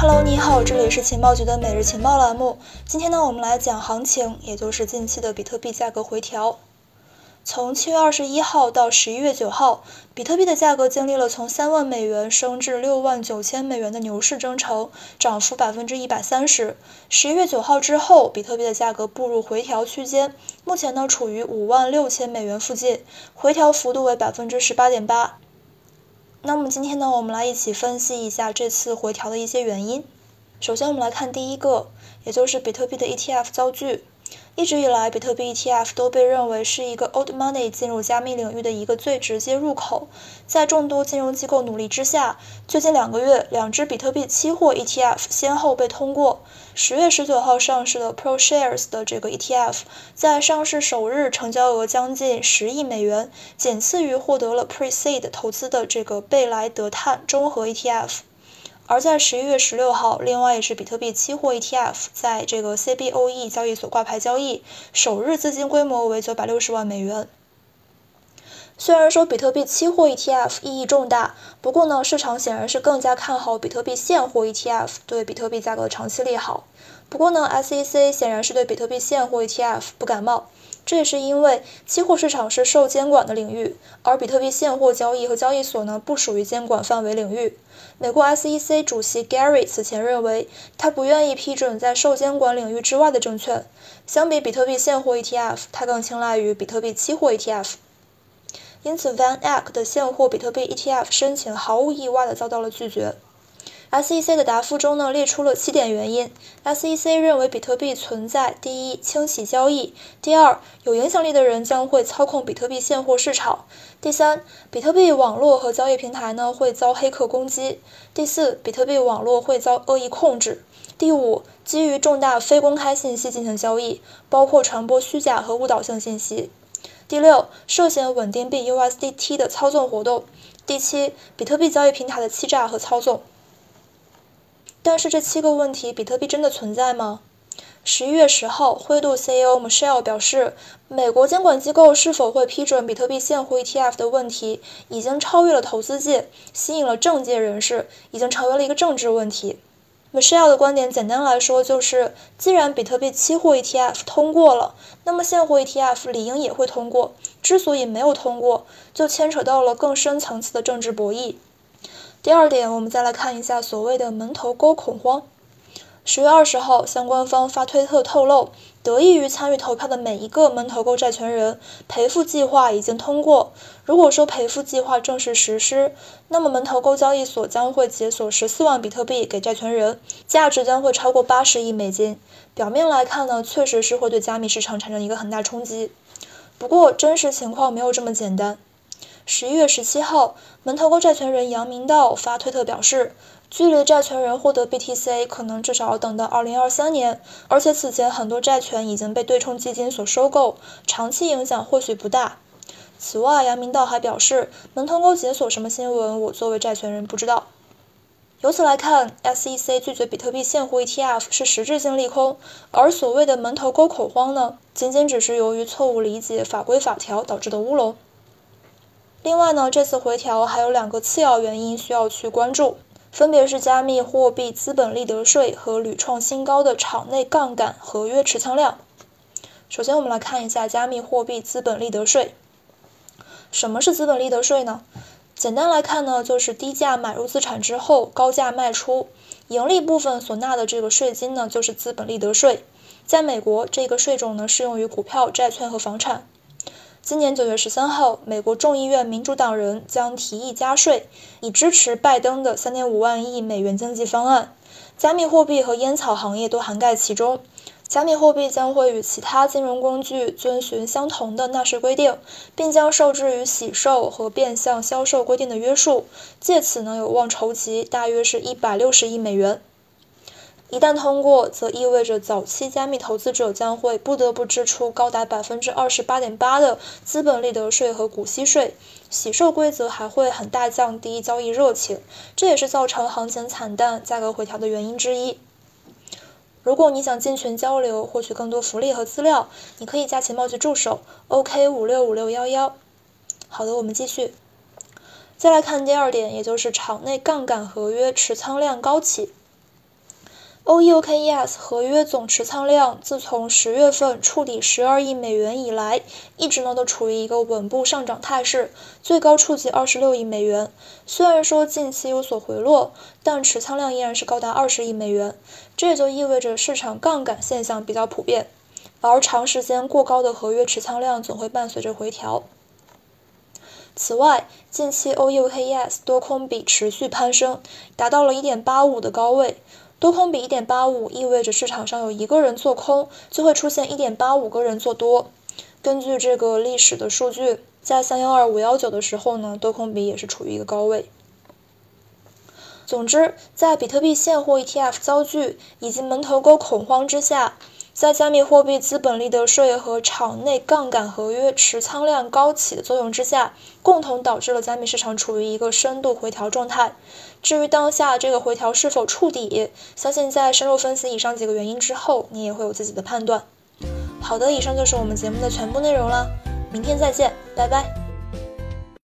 Hello，你好，这里是情报局的每日情报栏目。今天呢，我们来讲行情，也就是近期的比特币价格回调。从七月二十一号到十一月九号，比特币的价格经历了从三万美元升至六万九千美元的牛市征程，涨幅百分之一百三十。十一月九号之后，比特币的价格步入回调区间，目前呢处于五万六千美元附近，回调幅度为百分之十八点八。那么今天呢，我们来一起分析一下这次回调的一些原因。首先，我们来看第一个，也就是比特币的 ETF 遭拒。一直以来，比特币 ETF 都被认为是一个 old money 进入加密领域的一个最直接入口。在众多金融机构努力之下，最近两个月，两只比特币期货 ETF 先后被通过。十月十九号上市的 ProShares 的这个 ETF，在上市首日成交额将近十亿美元，仅次于获得了 Pre-Seed 投资的这个贝莱德碳中和 ETF。而在十一月十六号，另外也是比特币期货 ETF 在这个 CBOE 交易所挂牌交易，首日资金规模为九百六十万美元。虽然说比特币期货 ETF 意义重大，不过呢，市场显然是更加看好比特币现货 ETF 对比特币价格的长期利好。不过呢，SEC 显然是对比特币现货 ETF 不感冒。这也是因为期货市场是受监管的领域，而比特币现货交易和交易所呢不属于监管范围领域。美国 SEC 主席 Gary 此前认为，他不愿意批准在受监管领域之外的证券。相比比特币现货 ETF，他更青睐于比特币期货 ETF。因此，Van Eck 的现货比特币 ETF 申请毫无意外地遭到了拒绝。SEC 的答复中呢列出了七点原因。SEC 认为比特币存在第一清洗交易，第二有影响力的人将会操控比特币现货市场，第三比特币网络和交易平台呢会遭黑客攻击，第四比特币网络会遭恶意控制，第五基于重大非公开信息进行交易，包括传播虚假和误导性信息，第六涉嫌稳定币 USDT 的操纵活动，第七比特币交易平台的欺诈和操纵。但是这七个问题，比特币真的存在吗？十一月十号，灰度 CEO Michelle 表示，美国监管机构是否会批准比特币现货 ETF 的问题，已经超越了投资界，吸引了政界人士，已经成为了一个政治问题。Michelle 的观点，简单来说就是，既然比特币期货 ETF 通过了，那么现货 ETF 理应也会通过。之所以没有通过，就牵扯到了更深层次的政治博弈。第二点，我们再来看一下所谓的门头沟恐慌。十月二十号，相关方发推特透露，得益于参与投票的每一个门头沟债权人，赔付计划已经通过。如果说赔付计划正式实施，那么门头沟交易所将会解锁十四万比特币给债权人，价值将会超过八十亿美金。表面来看呢，确实是会对加密市场产生一个很大冲击。不过，真实情况没有这么简单。十一月十七号，门头沟债权人杨明道发推特表示，距离债权人获得 BTC 可能至少要等到二零二三年，而且此前很多债权已经被对冲基金所收购，长期影响或许不大。此外，杨明道还表示，门头沟解锁什么新闻，我作为债权人不知道。由此来看，SEC 拒绝比特币现货 ETF 是实质性利空，而所谓的门头沟恐慌呢，仅仅只是由于错误理解法规法条导致的乌龙。另外呢，这次回调还有两个次要原因需要去关注，分别是加密货币资本利得税和屡创新高的场内杠杆合约持仓量。首先，我们来看一下加密货币资本利得税。什么是资本利得税呢？简单来看呢，就是低价买入资产之后高价卖出，盈利部分所纳的这个税金呢，就是资本利得税。在美国，这个税种呢适用于股票、债券和房产。今年九月十三号，美国众议院民主党人将提议加税，以支持拜登的三点五万亿美元经济方案。加密货币和烟草行业都涵盖其中。加密货币将会与其他金融工具遵循相同的纳税规定，并将受制于洗售和变相销售规定的约束，借此呢有望筹集大约是一百六十亿美元。一旦通过，则意味着早期加密投资者将会不得不支出高达百分之二十八点八的资本利得税和股息税。洗售规则还会很大降低交易热情，这也是造成行情惨淡、价格回调的原因之一。如果你想进群交流，获取更多福利和资料，你可以加情报局助手 OK 五六五六幺幺。好的，我们继续。再来看第二点，也就是场内杠杆合约持仓量高企。OEOKES 合约总持仓量自从十月份触底十二亿美元以来，一直呢都处于一个稳步上涨态势，最高触及二十六亿美元。虽然说近期有所回落，但持仓量依然是高达二十亿美元。这也就意味着市场杠杆现象比较普遍，而长时间过高的合约持仓量总会伴随着回调。此外，近期 OEOKES 多空比持续攀升，达到了一点八五的高位。多空比一点八五，意味着市场上有一个人做空，就会出现一点八五个人做多。根据这个历史的数据，在三幺二五幺九的时候呢，多空比也是处于一个高位。总之，在比特币现货 ETF 遭拒以及门头沟恐慌之下，在加密货币资本利得税和场内杠杆合约持仓量高企的作用之下，共同导致了加密市场处于一个深度回调状态。至于当下这个回调是否触底，相信在深入分析以上几个原因之后，你也会有自己的判断。好的，以上就是我们节目的全部内容了，明天再见，拜拜。